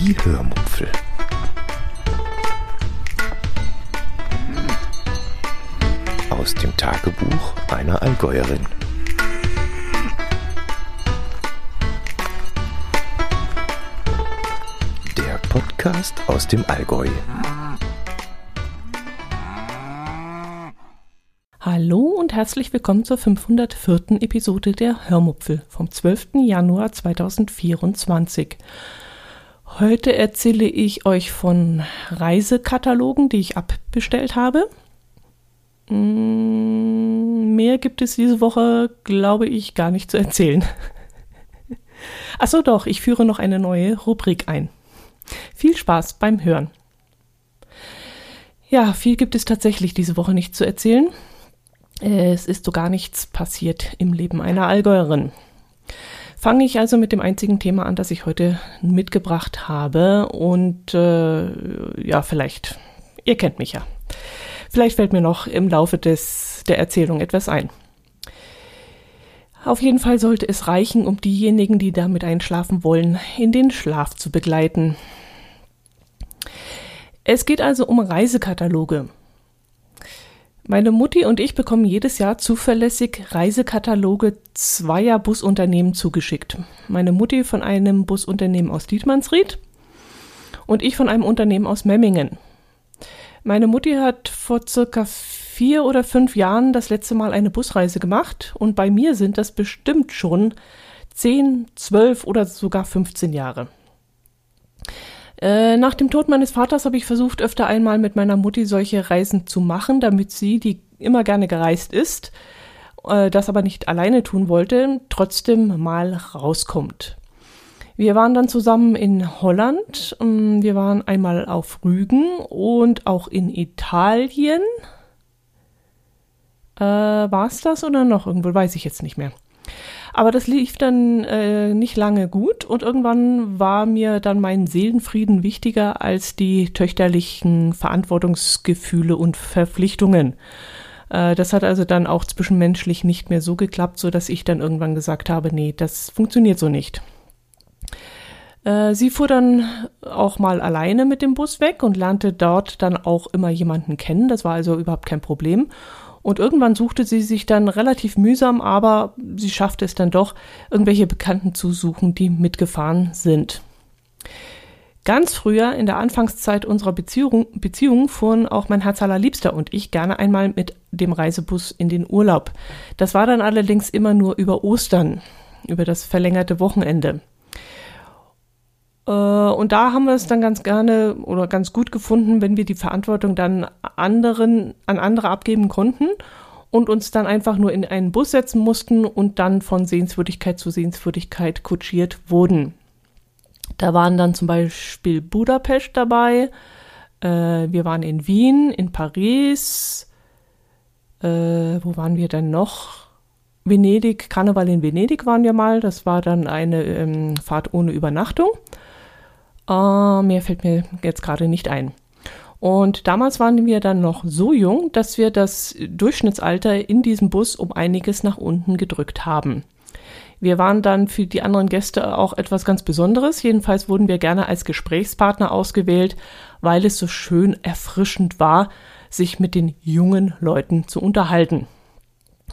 Die Hörmupfel. Aus dem Tagebuch einer Allgäuerin. Der Podcast aus dem Allgäu. Hallo und herzlich willkommen zur 504. Episode der Hörmupfel vom 12. Januar 2024. Heute erzähle ich euch von Reisekatalogen, die ich abbestellt habe. Mm, mehr gibt es diese Woche, glaube ich, gar nicht zu erzählen. Achso doch, ich führe noch eine neue Rubrik ein. Viel Spaß beim Hören. Ja, viel gibt es tatsächlich diese Woche nicht zu erzählen. Es ist so gar nichts passiert im Leben einer Allgäuerin. Fange ich also mit dem einzigen Thema an, das ich heute mitgebracht habe. Und äh, ja, vielleicht, ihr kennt mich ja. Vielleicht fällt mir noch im Laufe des, der Erzählung etwas ein. Auf jeden Fall sollte es reichen, um diejenigen, die damit einschlafen wollen, in den Schlaf zu begleiten. Es geht also um Reisekataloge. Meine Mutti und ich bekommen jedes Jahr zuverlässig Reisekataloge zweier Busunternehmen zugeschickt. Meine Mutti von einem Busunternehmen aus Dietmannsried und ich von einem Unternehmen aus Memmingen. Meine Mutti hat vor circa vier oder fünf Jahren das letzte Mal eine Busreise gemacht und bei mir sind das bestimmt schon zehn, zwölf oder sogar 15 Jahre. Äh, nach dem Tod meines Vaters habe ich versucht, öfter einmal mit meiner Mutti solche Reisen zu machen, damit sie, die immer gerne gereist ist, äh, das aber nicht alleine tun wollte, trotzdem mal rauskommt. Wir waren dann zusammen in Holland, ähm, wir waren einmal auf Rügen und auch in Italien. Äh, War es das oder noch irgendwo? Weiß ich jetzt nicht mehr. Aber das lief dann äh, nicht lange gut und irgendwann war mir dann mein Seelenfrieden wichtiger als die töchterlichen Verantwortungsgefühle und Verpflichtungen. Äh, das hat also dann auch zwischenmenschlich nicht mehr so geklappt, so dass ich dann irgendwann gesagt habe, nee, das funktioniert so nicht. Äh, sie fuhr dann auch mal alleine mit dem Bus weg und lernte dort dann auch immer jemanden kennen. Das war also überhaupt kein Problem. Und irgendwann suchte sie sich dann relativ mühsam, aber sie schaffte es dann doch, irgendwelche Bekannten zu suchen, die mitgefahren sind. Ganz früher, in der Anfangszeit unserer Beziehung, Beziehung, fuhren auch mein Herz allerliebster und ich gerne einmal mit dem Reisebus in den Urlaub. Das war dann allerdings immer nur über Ostern, über das verlängerte Wochenende. Äh, und da haben wir es dann ganz gerne oder ganz gut gefunden, wenn wir die Verantwortung dann anderen, an andere abgeben konnten und uns dann einfach nur in einen Bus setzen mussten und dann von Sehenswürdigkeit zu Sehenswürdigkeit kutschiert wurden. Da waren dann zum Beispiel Budapest dabei, äh, wir waren in Wien, in Paris, äh, wo waren wir denn noch? Venedig, Karneval in Venedig waren wir mal, das war dann eine ähm, Fahrt ohne Übernachtung. Uh, mehr fällt mir jetzt gerade nicht ein. Und damals waren wir dann noch so jung, dass wir das Durchschnittsalter in diesem Bus um einiges nach unten gedrückt haben. Wir waren dann für die anderen Gäste auch etwas ganz Besonderes. Jedenfalls wurden wir gerne als Gesprächspartner ausgewählt, weil es so schön erfrischend war, sich mit den jungen Leuten zu unterhalten.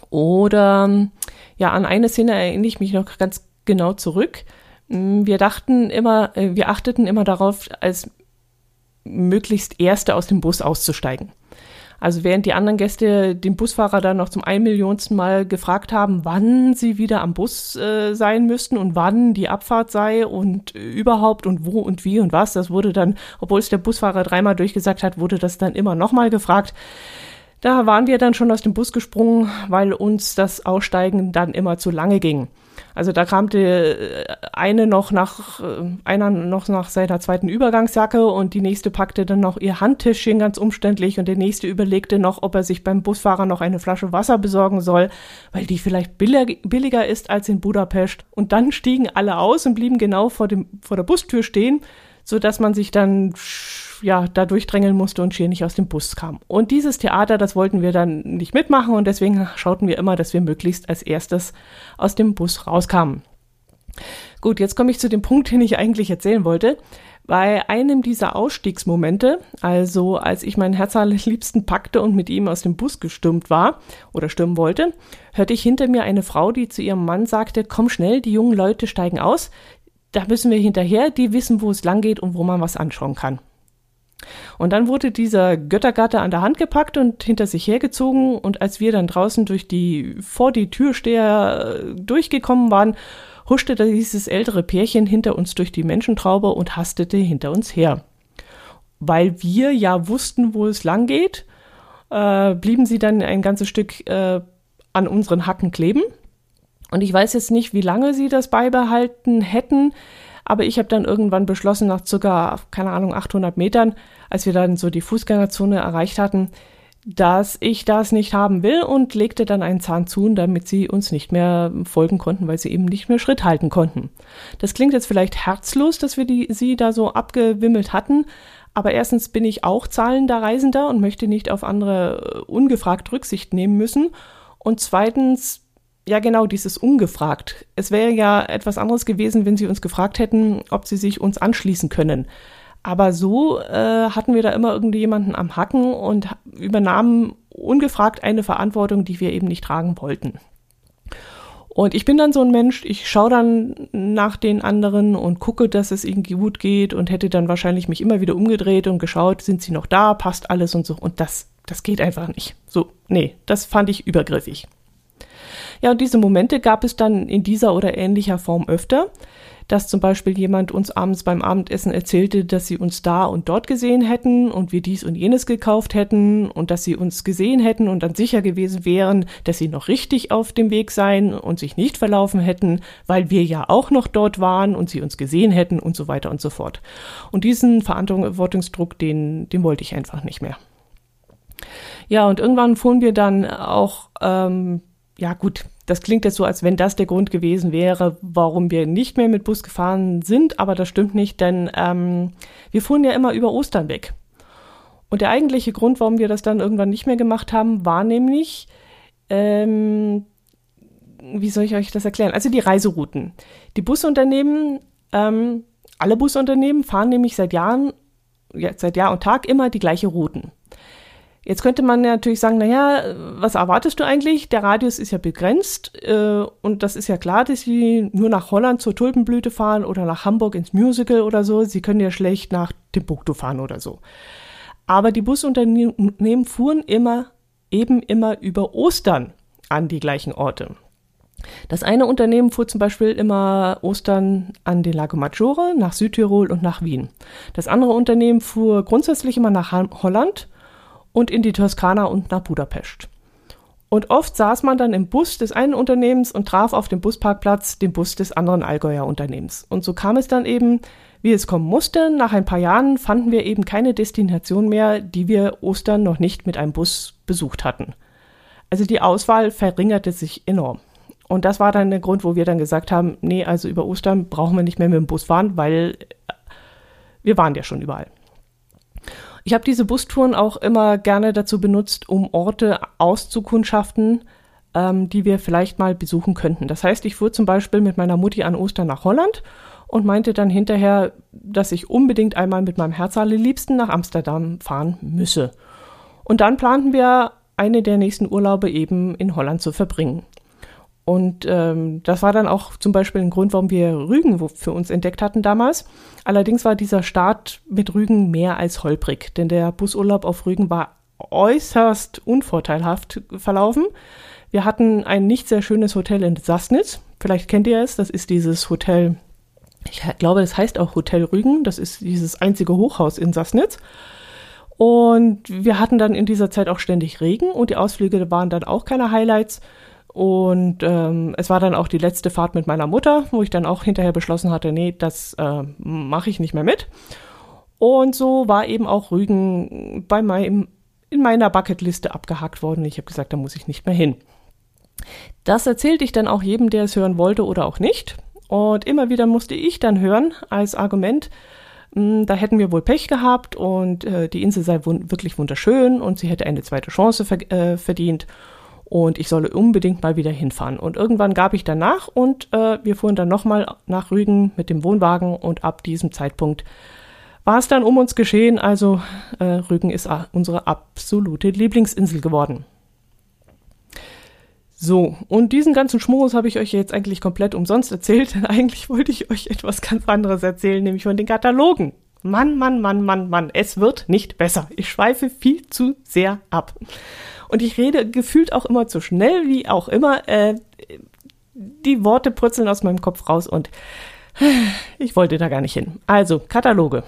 Oder ja, an eine Szene erinnere ich mich noch ganz genau zurück. Mm, wir dachten immer, äh, wir achteten immer darauf, als möglichst Erste aus dem Bus auszusteigen. Also während die anderen Gäste den Busfahrer dann noch zum einmillionsten Mal gefragt haben, wann sie wieder am Bus äh, sein müssten und wann die Abfahrt sei und überhaupt und wo und wie und was, das wurde dann, obwohl es der Busfahrer dreimal durchgesagt hat, wurde das dann immer nochmal gefragt. Da waren wir dann schon aus dem Bus gesprungen, weil uns das Aussteigen dann immer zu lange ging. Also da kramte äh, eine noch nach, äh, einer noch nach seiner zweiten Übergangsjacke und die nächste packte dann noch ihr Handtischchen ganz umständlich und der nächste überlegte noch, ob er sich beim Busfahrer noch eine Flasche Wasser besorgen soll, weil die vielleicht billiger ist als in Budapest. Und dann stiegen alle aus und blieben genau vor, dem, vor der Bustür stehen, so dass man sich dann ja, da durchdrängeln musste und schier nicht aus dem Bus kam. Und dieses Theater, das wollten wir dann nicht mitmachen und deswegen schauten wir immer, dass wir möglichst als erstes aus dem Bus rauskamen. Gut, jetzt komme ich zu dem Punkt, den ich eigentlich erzählen wollte. Bei einem dieser Ausstiegsmomente, also als ich meinen Herzallerliebsten packte und mit ihm aus dem Bus gestürmt war oder stürmen wollte, hörte ich hinter mir eine Frau, die zu ihrem Mann sagte, komm schnell, die jungen Leute steigen aus, da müssen wir hinterher, die wissen, wo es lang geht und wo man was anschauen kann. Und dann wurde dieser Göttergatte an der Hand gepackt und hinter sich hergezogen und als wir dann draußen durch die, vor die Türsteher äh, durchgekommen waren, huschte dieses ältere Pärchen hinter uns durch die Menschentraube und hastete hinter uns her. Weil wir ja wussten, wo es lang geht, äh, blieben sie dann ein ganzes Stück äh, an unseren Hacken kleben. Und ich weiß jetzt nicht, wie lange sie das beibehalten hätten, aber ich habe dann irgendwann beschlossen, nach circa, keine Ahnung, 800 Metern, als wir dann so die Fußgängerzone erreicht hatten, dass ich das nicht haben will und legte dann einen Zahn zu, damit sie uns nicht mehr folgen konnten, weil sie eben nicht mehr Schritt halten konnten. Das klingt jetzt vielleicht herzlos, dass wir die, sie da so abgewimmelt hatten, aber erstens bin ich auch zahlender Reisender und möchte nicht auf andere äh, ungefragt Rücksicht nehmen müssen. Und zweitens, ja genau, dieses ungefragt. Es wäre ja etwas anderes gewesen, wenn sie uns gefragt hätten, ob sie sich uns anschließen können. Aber so äh, hatten wir da immer irgendwie jemanden am Hacken und übernahmen ungefragt eine Verantwortung, die wir eben nicht tragen wollten. Und ich bin dann so ein Mensch, ich schaue dann nach den anderen und gucke, dass es ihnen gut geht und hätte dann wahrscheinlich mich immer wieder umgedreht und geschaut, sind sie noch da, passt alles und so. Und das, das geht einfach nicht. So, nee, das fand ich übergriffig. Ja, und diese Momente gab es dann in dieser oder ähnlicher Form öfter dass zum Beispiel jemand uns abends beim Abendessen erzählte, dass sie uns da und dort gesehen hätten und wir dies und jenes gekauft hätten und dass sie uns gesehen hätten und dann sicher gewesen wären, dass sie noch richtig auf dem Weg seien und sich nicht verlaufen hätten, weil wir ja auch noch dort waren und sie uns gesehen hätten und so weiter und so fort. Und diesen Verantwortungsdruck, den, den wollte ich einfach nicht mehr. Ja, und irgendwann fuhren wir dann auch, ähm, ja gut, das klingt jetzt so, als wenn das der Grund gewesen wäre, warum wir nicht mehr mit Bus gefahren sind, aber das stimmt nicht, denn ähm, wir fuhren ja immer über Ostern weg. Und der eigentliche Grund, warum wir das dann irgendwann nicht mehr gemacht haben, war nämlich, ähm, wie soll ich euch das erklären? Also die Reiserouten. Die Busunternehmen, ähm, alle Busunternehmen fahren nämlich seit Jahren, ja, seit Jahr und Tag immer die gleiche Routen. Jetzt könnte man natürlich sagen, naja, was erwartest du eigentlich? Der Radius ist ja begrenzt äh, und das ist ja klar, dass sie nur nach Holland zur Tulpenblüte fahren oder nach Hamburg ins Musical oder so. Sie können ja schlecht nach Timbuktu fahren oder so. Aber die Busunternehmen fuhren immer, eben immer über Ostern an die gleichen Orte. Das eine Unternehmen fuhr zum Beispiel immer Ostern an den Lago Maggiore, nach Südtirol und nach Wien. Das andere Unternehmen fuhr grundsätzlich immer nach Holland und in die Toskana und nach Budapest. Und oft saß man dann im Bus des einen Unternehmens und traf auf dem Busparkplatz den Bus des anderen Allgäuer Unternehmens. Und so kam es dann eben, wie es kommen musste. Nach ein paar Jahren fanden wir eben keine Destination mehr, die wir Ostern noch nicht mit einem Bus besucht hatten. Also die Auswahl verringerte sich enorm. Und das war dann der Grund, wo wir dann gesagt haben, nee, also über Ostern brauchen wir nicht mehr mit dem Bus fahren, weil wir waren ja schon überall. Ich habe diese Bustouren auch immer gerne dazu benutzt, um Orte auszukundschaften, ähm, die wir vielleicht mal besuchen könnten. Das heißt, ich fuhr zum Beispiel mit meiner Mutti an Ostern nach Holland und meinte dann hinterher, dass ich unbedingt einmal mit meinem Herzallerliebsten nach Amsterdam fahren müsse. Und dann planten wir eine der nächsten Urlaube eben in Holland zu verbringen. Und ähm, das war dann auch zum Beispiel ein Grund, warum wir Rügen für uns entdeckt hatten damals. Allerdings war dieser Start mit Rügen mehr als holprig, denn der Busurlaub auf Rügen war äußerst unvorteilhaft verlaufen. Wir hatten ein nicht sehr schönes Hotel in Sassnitz. Vielleicht kennt ihr es, das ist dieses Hotel, ich glaube, das heißt auch Hotel Rügen. Das ist dieses einzige Hochhaus in Sassnitz. Und wir hatten dann in dieser Zeit auch ständig Regen und die Ausflüge waren dann auch keine Highlights. Und ähm, es war dann auch die letzte Fahrt mit meiner Mutter, wo ich dann auch hinterher beschlossen hatte, nee, das äh, mache ich nicht mehr mit. Und so war eben auch Rügen bei meinem, in meiner Bucketliste abgehakt worden. Ich habe gesagt, da muss ich nicht mehr hin. Das erzählte ich dann auch jedem, der es hören wollte oder auch nicht. Und immer wieder musste ich dann hören als Argument, hm, da hätten wir wohl Pech gehabt und äh, die Insel sei wun wirklich wunderschön und sie hätte eine zweite Chance ver äh, verdient und ich solle unbedingt mal wieder hinfahren. Und irgendwann gab ich danach und äh, wir fuhren dann nochmal nach Rügen mit dem Wohnwagen und ab diesem Zeitpunkt war es dann um uns geschehen. Also äh, Rügen ist unsere absolute Lieblingsinsel geworden. So, und diesen ganzen Schmutz habe ich euch jetzt eigentlich komplett umsonst erzählt, denn eigentlich wollte ich euch etwas ganz anderes erzählen, nämlich von den Katalogen. Mann, Mann, Mann, Mann, Mann, es wird nicht besser. Ich schweife viel zu sehr ab. Und ich rede gefühlt auch immer zu schnell, wie auch immer. Äh, die Worte purzeln aus meinem Kopf raus und ich wollte da gar nicht hin. Also, Kataloge.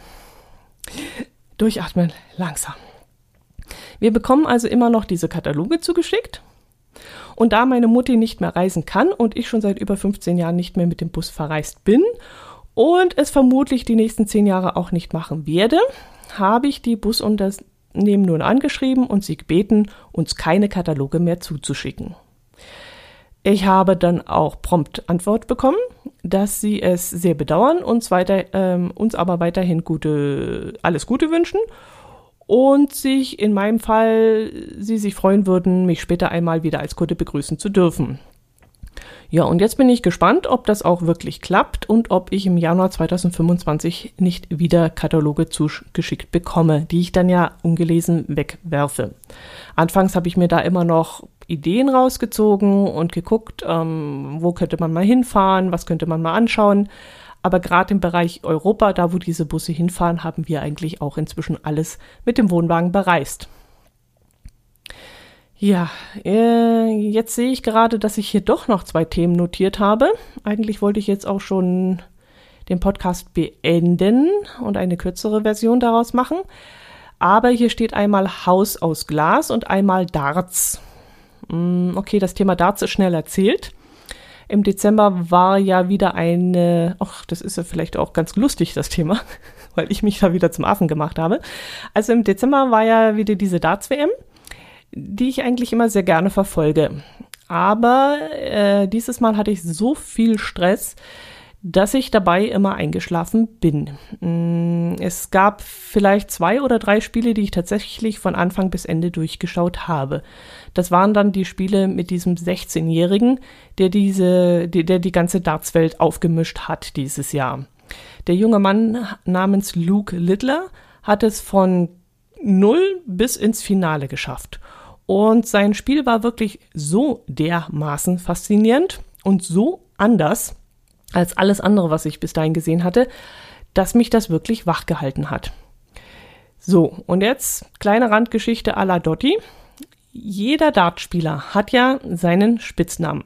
Durchatmen, langsam. Wir bekommen also immer noch diese Kataloge zugeschickt. Und da meine Mutti nicht mehr reisen kann und ich schon seit über 15 Jahren nicht mehr mit dem Bus verreist bin und es vermutlich die nächsten 10 Jahre auch nicht machen werde, habe ich die Busunternehmen nun angeschrieben und sie gebeten, uns keine Kataloge mehr zuzuschicken. Ich habe dann auch prompt Antwort bekommen, dass sie es sehr bedauern, uns, weiter, ähm, uns aber weiterhin gute, alles Gute wünschen und sich in meinem Fall sie sich freuen würden, mich später einmal wieder als Kunde begrüßen zu dürfen. Ja, und jetzt bin ich gespannt, ob das auch wirklich klappt und ob ich im Januar 2025 nicht wieder Kataloge zugeschickt bekomme, die ich dann ja ungelesen wegwerfe. Anfangs habe ich mir da immer noch Ideen rausgezogen und geguckt, ähm, wo könnte man mal hinfahren, was könnte man mal anschauen. Aber gerade im Bereich Europa, da wo diese Busse hinfahren, haben wir eigentlich auch inzwischen alles mit dem Wohnwagen bereist. Ja, äh, jetzt sehe ich gerade, dass ich hier doch noch zwei Themen notiert habe. Eigentlich wollte ich jetzt auch schon den Podcast beenden und eine kürzere Version daraus machen. Aber hier steht einmal Haus aus Glas und einmal Darts. Mm, okay, das Thema Darts ist schnell erzählt. Im Dezember war ja wieder eine, ach, das ist ja vielleicht auch ganz lustig, das Thema, weil ich mich da wieder zum Affen gemacht habe. Also im Dezember war ja wieder diese Darts-WM die ich eigentlich immer sehr gerne verfolge. Aber äh, dieses Mal hatte ich so viel Stress, dass ich dabei immer eingeschlafen bin. Mm, es gab vielleicht zwei oder drei Spiele, die ich tatsächlich von Anfang bis Ende durchgeschaut habe. Das waren dann die Spiele mit diesem 16-Jährigen, der diese, der, der die ganze Dartswelt aufgemischt hat dieses Jahr. Der junge Mann namens Luke Littler hat es von null bis ins Finale geschafft. Und sein Spiel war wirklich so dermaßen faszinierend und so anders als alles andere, was ich bis dahin gesehen hatte, dass mich das wirklich wachgehalten hat. So, und jetzt kleine Randgeschichte à la Dotti. Jeder Dartspieler hat ja seinen Spitznamen.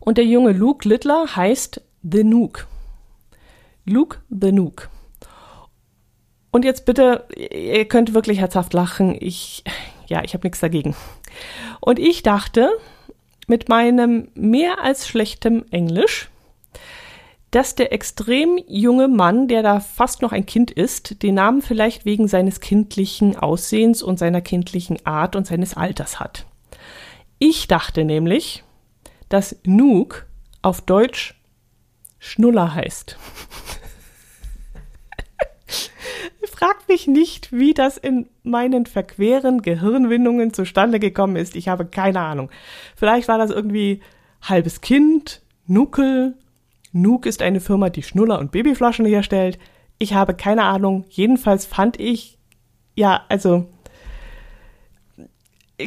Und der junge Luke Littler heißt The Nuke. Luke the Nuke. Und jetzt bitte, ihr könnt wirklich herzhaft lachen. Ich, ja, ich habe nichts dagegen. Und ich dachte, mit meinem mehr als schlechtem Englisch, dass der extrem junge Mann, der da fast noch ein Kind ist, den Namen vielleicht wegen seines kindlichen Aussehens und seiner kindlichen Art und seines Alters hat. Ich dachte nämlich, dass Nook auf Deutsch Schnuller heißt. Fragt mich nicht, wie das in meinen verqueren Gehirnwindungen zustande gekommen ist. Ich habe keine Ahnung. Vielleicht war das irgendwie halbes Kind, Nuckel. Nuke ist eine Firma, die Schnuller und Babyflaschen herstellt. Ich habe keine Ahnung. Jedenfalls fand ich, ja, also,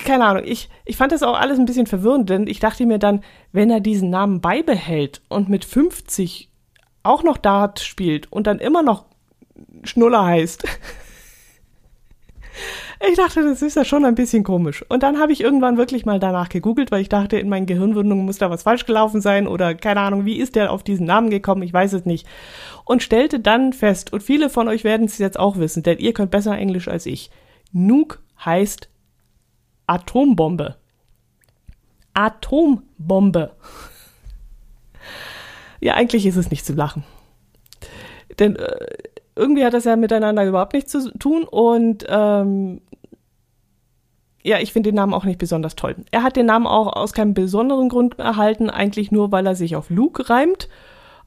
keine Ahnung, ich, ich fand das auch alles ein bisschen verwirrend, denn ich dachte mir dann, wenn er diesen Namen beibehält und mit 50 auch noch Dart spielt und dann immer noch Schnuller heißt. Ich dachte, das ist ja schon ein bisschen komisch. Und dann habe ich irgendwann wirklich mal danach gegoogelt, weil ich dachte, in meinen Gehirnwindungen muss da was falsch gelaufen sein oder keine Ahnung, wie ist der auf diesen Namen gekommen, ich weiß es nicht. Und stellte dann fest, und viele von euch werden es jetzt auch wissen, denn ihr könnt besser Englisch als ich. Nuke heißt Atombombe. Atombombe. Ja, eigentlich ist es nicht zu lachen. Denn äh, irgendwie hat das ja miteinander überhaupt nichts zu tun und ähm, ja, ich finde den Namen auch nicht besonders toll. Er hat den Namen auch aus keinem besonderen Grund erhalten, eigentlich nur, weil er sich auf Luke reimt.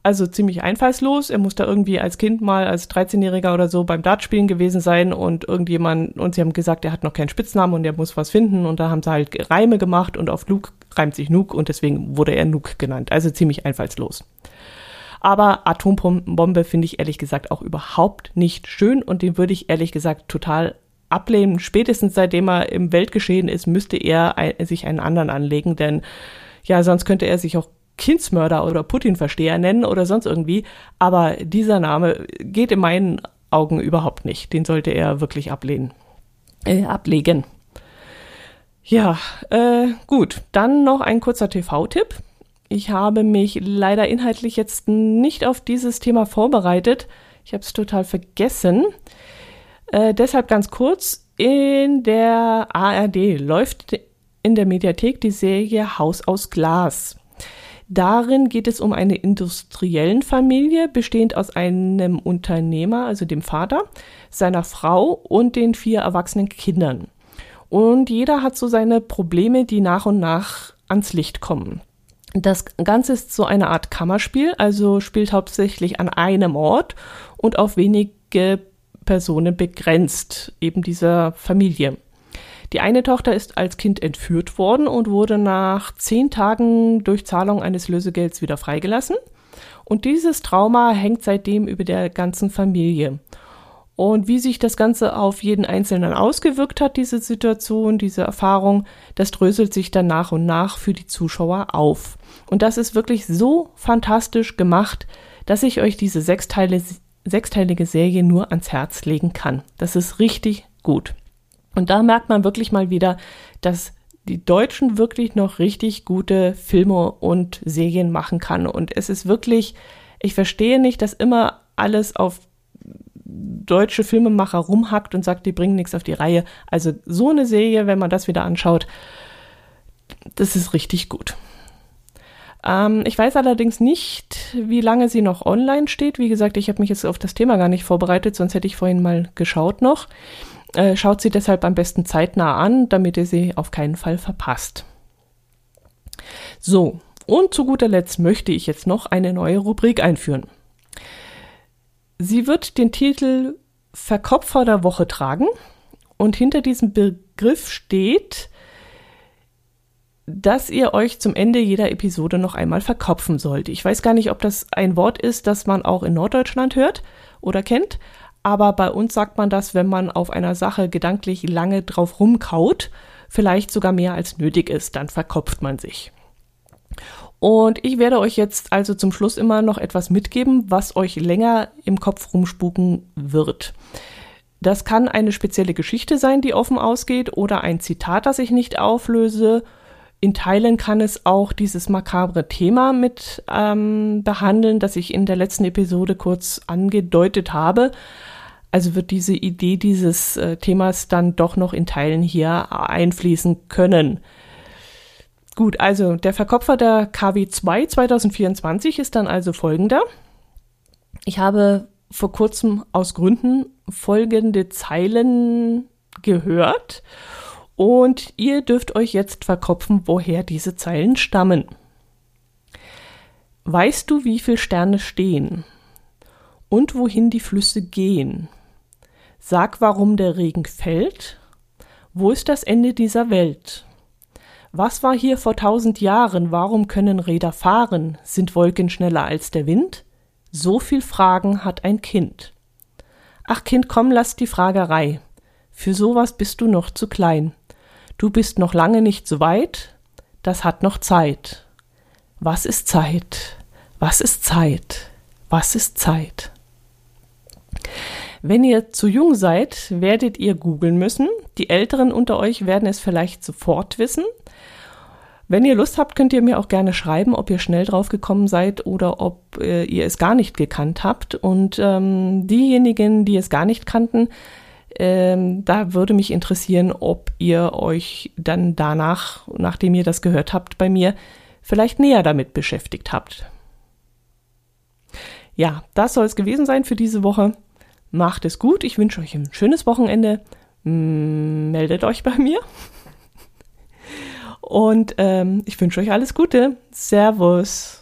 Also ziemlich einfallslos. Er muss da irgendwie als Kind mal, als 13-Jähriger oder so beim Dartspielen gewesen sein und irgendjemand, und sie haben gesagt, er hat noch keinen Spitznamen und er muss was finden und da haben sie halt Reime gemacht und auf Luke reimt sich Nuke und deswegen wurde er Nuke genannt. Also ziemlich einfallslos. Aber Atombombe finde ich ehrlich gesagt auch überhaupt nicht schön und den würde ich ehrlich gesagt total ablehnen. Spätestens seitdem er im Weltgeschehen ist, müsste er sich einen anderen anlegen, denn ja, sonst könnte er sich auch Kindsmörder oder Putin-Versteher nennen oder sonst irgendwie. Aber dieser Name geht in meinen Augen überhaupt nicht. Den sollte er wirklich ablehnen. Äh, ablegen. Ja, äh, gut. Dann noch ein kurzer TV-Tipp. Ich habe mich leider inhaltlich jetzt nicht auf dieses Thema vorbereitet. Ich habe es total vergessen. Äh, deshalb ganz kurz. In der ARD läuft in der Mediathek die Serie Haus aus Glas. Darin geht es um eine industriellen Familie, bestehend aus einem Unternehmer, also dem Vater, seiner Frau und den vier erwachsenen Kindern. Und jeder hat so seine Probleme, die nach und nach ans Licht kommen. Das Ganze ist so eine Art Kammerspiel, also spielt hauptsächlich an einem Ort und auf wenige Personen begrenzt, eben dieser Familie. Die eine Tochter ist als Kind entführt worden und wurde nach zehn Tagen durch Zahlung eines Lösegelds wieder freigelassen. Und dieses Trauma hängt seitdem über der ganzen Familie. Und wie sich das Ganze auf jeden Einzelnen ausgewirkt hat, diese Situation, diese Erfahrung, das dröselt sich dann nach und nach für die Zuschauer auf. Und das ist wirklich so fantastisch gemacht, dass ich euch diese Sechsteile, sechsteilige Serie nur ans Herz legen kann. Das ist richtig gut. Und da merkt man wirklich mal wieder, dass die Deutschen wirklich noch richtig gute Filme und Serien machen kann. Und es ist wirklich, ich verstehe nicht, dass immer alles auf deutsche Filmemacher rumhackt und sagt, die bringen nichts auf die Reihe. Also so eine Serie, wenn man das wieder anschaut, das ist richtig gut. Ähm, ich weiß allerdings nicht, wie lange sie noch online steht. Wie gesagt, ich habe mich jetzt auf das Thema gar nicht vorbereitet, sonst hätte ich vorhin mal geschaut noch. Äh, schaut sie deshalb am besten zeitnah an, damit ihr sie auf keinen Fall verpasst. So, und zu guter Letzt möchte ich jetzt noch eine neue Rubrik einführen. Sie wird den Titel Verkopfer der Woche tragen und hinter diesem Begriff steht, dass ihr euch zum Ende jeder Episode noch einmal verkopfen sollt. Ich weiß gar nicht, ob das ein Wort ist, das man auch in Norddeutschland hört oder kennt, aber bei uns sagt man das, wenn man auf einer Sache gedanklich lange drauf rumkaut, vielleicht sogar mehr als nötig ist, dann verkopft man sich. Und ich werde euch jetzt also zum Schluss immer noch etwas mitgeben, was euch länger im Kopf rumspuken wird. Das kann eine spezielle Geschichte sein, die offen ausgeht, oder ein Zitat, das ich nicht auflöse. In Teilen kann es auch dieses makabre Thema mit ähm, behandeln, das ich in der letzten Episode kurz angedeutet habe. Also wird diese Idee dieses äh, Themas dann doch noch in Teilen hier einfließen können. Gut, also der Verkopfer der KW2 2024 ist dann also folgender. Ich habe vor kurzem aus Gründen folgende Zeilen gehört und ihr dürft euch jetzt verkopfen, woher diese Zeilen stammen. Weißt du, wie viele Sterne stehen und wohin die Flüsse gehen? Sag, warum der Regen fällt. Wo ist das Ende dieser Welt? Was war hier vor tausend Jahren? Warum können Räder fahren? Sind Wolken schneller als der Wind? So viel Fragen hat ein Kind. Ach Kind, komm, lass die Fragerei. Für sowas bist du noch zu klein. Du bist noch lange nicht so weit. Das hat noch Zeit. Was ist Zeit? Was ist Zeit? Was ist Zeit? Wenn ihr zu jung seid, werdet ihr googeln müssen. Die Älteren unter euch werden es vielleicht sofort wissen. Wenn ihr Lust habt, könnt ihr mir auch gerne schreiben, ob ihr schnell drauf gekommen seid oder ob äh, ihr es gar nicht gekannt habt. Und ähm, diejenigen, die es gar nicht kannten, ähm, da würde mich interessieren, ob ihr euch dann danach, nachdem ihr das gehört habt bei mir, vielleicht näher damit beschäftigt habt. Ja, das soll es gewesen sein für diese Woche. Macht es gut. Ich wünsche euch ein schönes Wochenende. Meldet euch bei mir. Und ähm, ich wünsche euch alles Gute. Servus.